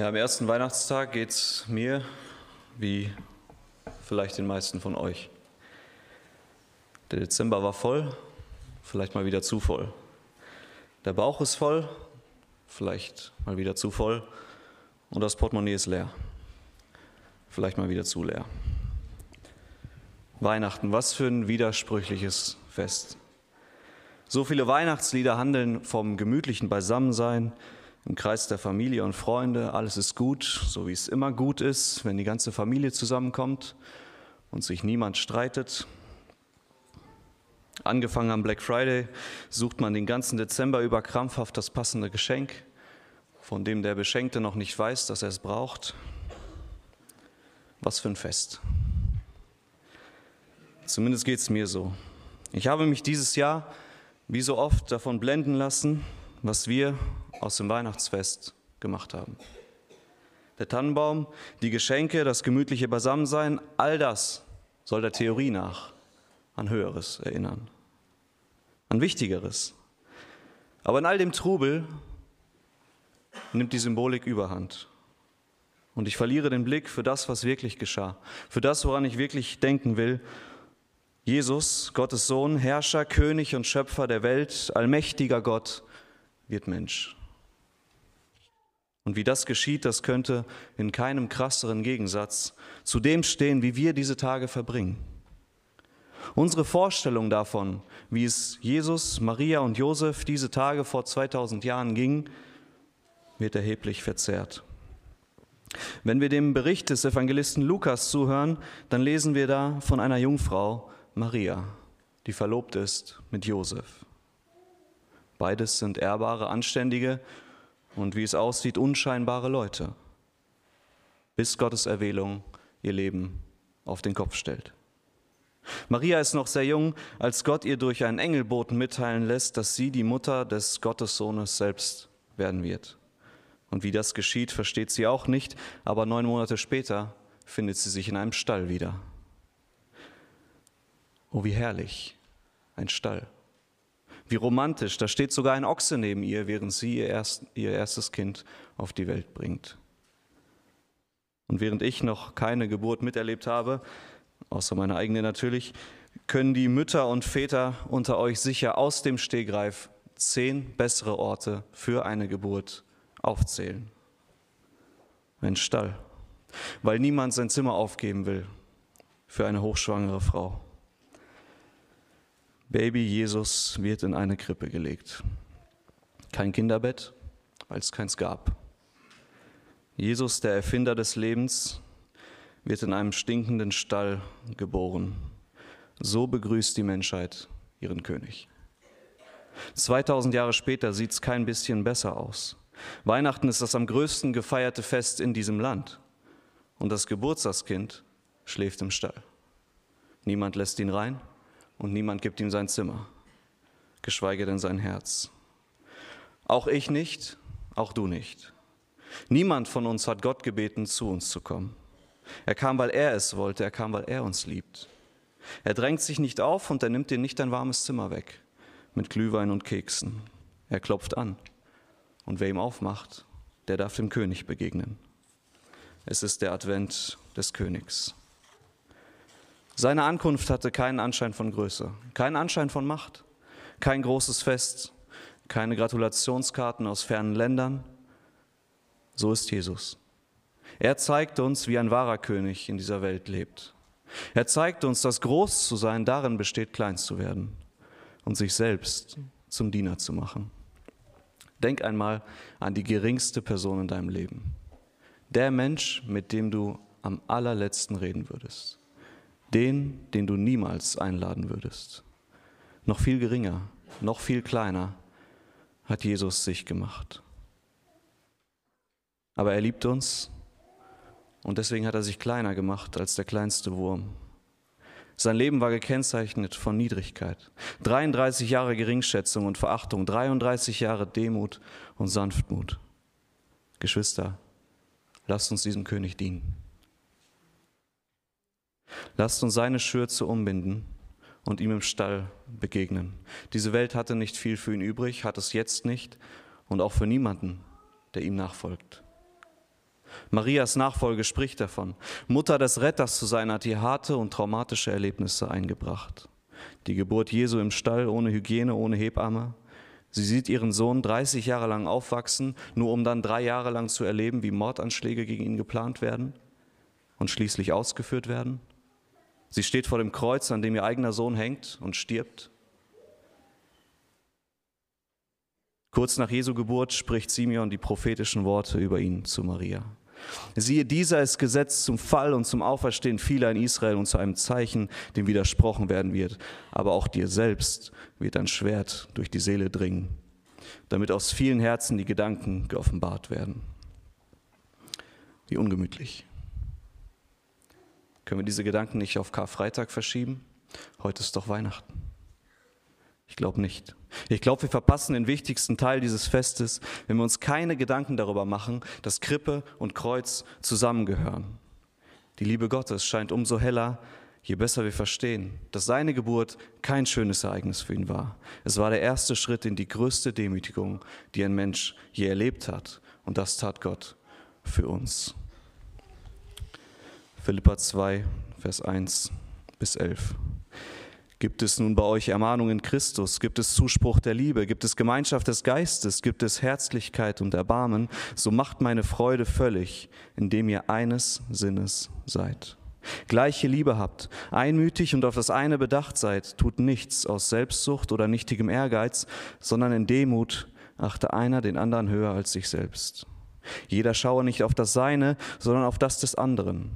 Ja, am ersten Weihnachtstag geht es mir wie vielleicht den meisten von euch. Der Dezember war voll, vielleicht mal wieder zu voll. Der Bauch ist voll, vielleicht mal wieder zu voll. Und das Portemonnaie ist leer, vielleicht mal wieder zu leer. Weihnachten, was für ein widersprüchliches Fest. So viele Weihnachtslieder handeln vom gemütlichen Beisammensein, im Kreis der Familie und Freunde. Alles ist gut, so wie es immer gut ist, wenn die ganze Familie zusammenkommt und sich niemand streitet. Angefangen am Black Friday sucht man den ganzen Dezember über krampfhaft das passende Geschenk, von dem der Beschenkte noch nicht weiß, dass er es braucht. Was für ein Fest. Zumindest geht es mir so. Ich habe mich dieses Jahr, wie so oft, davon blenden lassen, was wir aus dem Weihnachtsfest gemacht haben. Der Tannenbaum, die Geschenke, das gemütliche Beisammensein, all das soll der Theorie nach an Höheres erinnern, an Wichtigeres. Aber in all dem Trubel nimmt die Symbolik überhand. Und ich verliere den Blick für das, was wirklich geschah, für das, woran ich wirklich denken will. Jesus, Gottes Sohn, Herrscher, König und Schöpfer der Welt, allmächtiger Gott, wird Mensch. Und wie das geschieht, das könnte in keinem krasseren Gegensatz zu dem stehen, wie wir diese Tage verbringen. Unsere Vorstellung davon, wie es Jesus, Maria und Josef diese Tage vor 2000 Jahren ging, wird erheblich verzerrt. Wenn wir dem Bericht des Evangelisten Lukas zuhören, dann lesen wir da von einer Jungfrau, Maria, die verlobt ist mit Josef. Beides sind ehrbare, anständige und wie es aussieht, unscheinbare Leute, bis Gottes Erwählung ihr Leben auf den Kopf stellt. Maria ist noch sehr jung, als Gott ihr durch einen Engelboten mitteilen lässt, dass sie die Mutter des Gottessohnes selbst werden wird. Und wie das geschieht, versteht sie auch nicht, aber neun Monate später findet sie sich in einem Stall wieder. Oh, wie herrlich, ein Stall. Wie romantisch, da steht sogar ein Ochse neben ihr, während sie ihr, erst, ihr erstes Kind auf die Welt bringt. Und während ich noch keine Geburt miterlebt habe, außer meine eigene natürlich, können die Mütter und Väter unter euch sicher aus dem Stegreif zehn bessere Orte für eine Geburt aufzählen. Ein Stall, weil niemand sein Zimmer aufgeben will für eine hochschwangere Frau. Baby Jesus wird in eine Krippe gelegt. Kein Kinderbett, weil es keins gab. Jesus, der Erfinder des Lebens, wird in einem stinkenden Stall geboren. So begrüßt die Menschheit ihren König. 2000 Jahre später sieht es kein bisschen besser aus. Weihnachten ist das am größten gefeierte Fest in diesem Land. Und das Geburtstagskind schläft im Stall. Niemand lässt ihn rein, und niemand gibt ihm sein Zimmer, geschweige denn sein Herz. Auch ich nicht, auch du nicht. Niemand von uns hat Gott gebeten, zu uns zu kommen. Er kam, weil er es wollte, er kam, weil er uns liebt. Er drängt sich nicht auf und er nimmt dir nicht dein warmes Zimmer weg mit Glühwein und Keksen. Er klopft an und wer ihm aufmacht, der darf dem König begegnen. Es ist der Advent des Königs. Seine Ankunft hatte keinen Anschein von Größe, keinen Anschein von Macht, kein großes Fest, keine Gratulationskarten aus fernen Ländern. So ist Jesus. Er zeigt uns, wie ein wahrer König in dieser Welt lebt. Er zeigt uns, dass groß zu sein darin besteht, klein zu werden und sich selbst zum Diener zu machen. Denk einmal an die geringste Person in deinem Leben. Der Mensch, mit dem du am allerletzten reden würdest den, den du niemals einladen würdest. Noch viel geringer, noch viel kleiner hat Jesus sich gemacht. Aber er liebt uns und deswegen hat er sich kleiner gemacht als der kleinste Wurm. Sein Leben war gekennzeichnet von Niedrigkeit. 33 Jahre Geringschätzung und Verachtung, 33 Jahre Demut und Sanftmut. Geschwister, lasst uns diesem König dienen. Lasst uns seine Schürze umbinden und ihm im Stall begegnen. Diese Welt hatte nicht viel für ihn übrig, hat es jetzt nicht und auch für niemanden, der ihm nachfolgt. Marias Nachfolge spricht davon. Mutter des Retters zu sein, hat ihr harte und traumatische Erlebnisse eingebracht. Die Geburt Jesu im Stall ohne Hygiene, ohne Hebamme. Sie sieht ihren Sohn 30 Jahre lang aufwachsen, nur um dann drei Jahre lang zu erleben, wie Mordanschläge gegen ihn geplant werden und schließlich ausgeführt werden. Sie steht vor dem Kreuz, an dem ihr eigener Sohn hängt und stirbt. Kurz nach Jesu Geburt spricht Simeon die prophetischen Worte über ihn zu Maria. Siehe, dieser ist gesetzt zum Fall und zum Auferstehen vieler in Israel und zu einem Zeichen, dem widersprochen werden wird. Aber auch dir selbst wird ein Schwert durch die Seele dringen, damit aus vielen Herzen die Gedanken geoffenbart werden. Wie ungemütlich. Können wir diese Gedanken nicht auf Karfreitag verschieben? Heute ist doch Weihnachten. Ich glaube nicht. Ich glaube, wir verpassen den wichtigsten Teil dieses Festes, wenn wir uns keine Gedanken darüber machen, dass Krippe und Kreuz zusammengehören. Die Liebe Gottes scheint umso heller, je besser wir verstehen, dass seine Geburt kein schönes Ereignis für ihn war. Es war der erste Schritt in die größte Demütigung, die ein Mensch je erlebt hat. Und das tat Gott für uns. Philippa 2, Vers 1 bis 11. Gibt es nun bei euch Ermahnung in Christus? Gibt es Zuspruch der Liebe? Gibt es Gemeinschaft des Geistes? Gibt es Herzlichkeit und Erbarmen? So macht meine Freude völlig, indem ihr eines Sinnes seid. Gleiche Liebe habt, einmütig und auf das eine bedacht seid, tut nichts aus Selbstsucht oder nichtigem Ehrgeiz, sondern in Demut achte einer den anderen höher als sich selbst. Jeder schaue nicht auf das Seine, sondern auf das des anderen.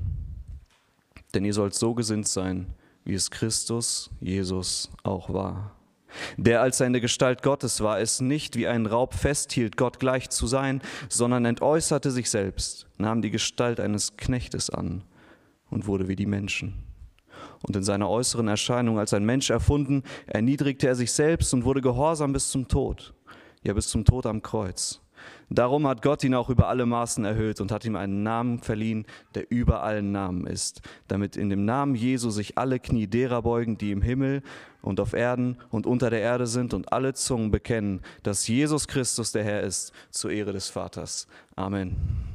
Denn ihr sollt so gesinnt sein, wie es Christus, Jesus auch war. Der, als in der Gestalt Gottes war, es nicht wie ein Raub festhielt, Gott gleich zu sein, sondern entäußerte sich selbst, nahm die Gestalt eines Knechtes an und wurde wie die Menschen. Und in seiner äußeren Erscheinung als ein Mensch erfunden, erniedrigte er sich selbst und wurde gehorsam bis zum Tod, ja bis zum Tod am Kreuz. Darum hat Gott ihn auch über alle Maßen erhöht und hat ihm einen Namen verliehen, der über allen Namen ist, damit in dem Namen Jesu sich alle Knie derer beugen, die im Himmel und auf Erden und unter der Erde sind und alle Zungen bekennen, dass Jesus Christus der Herr ist, zur Ehre des Vaters. Amen.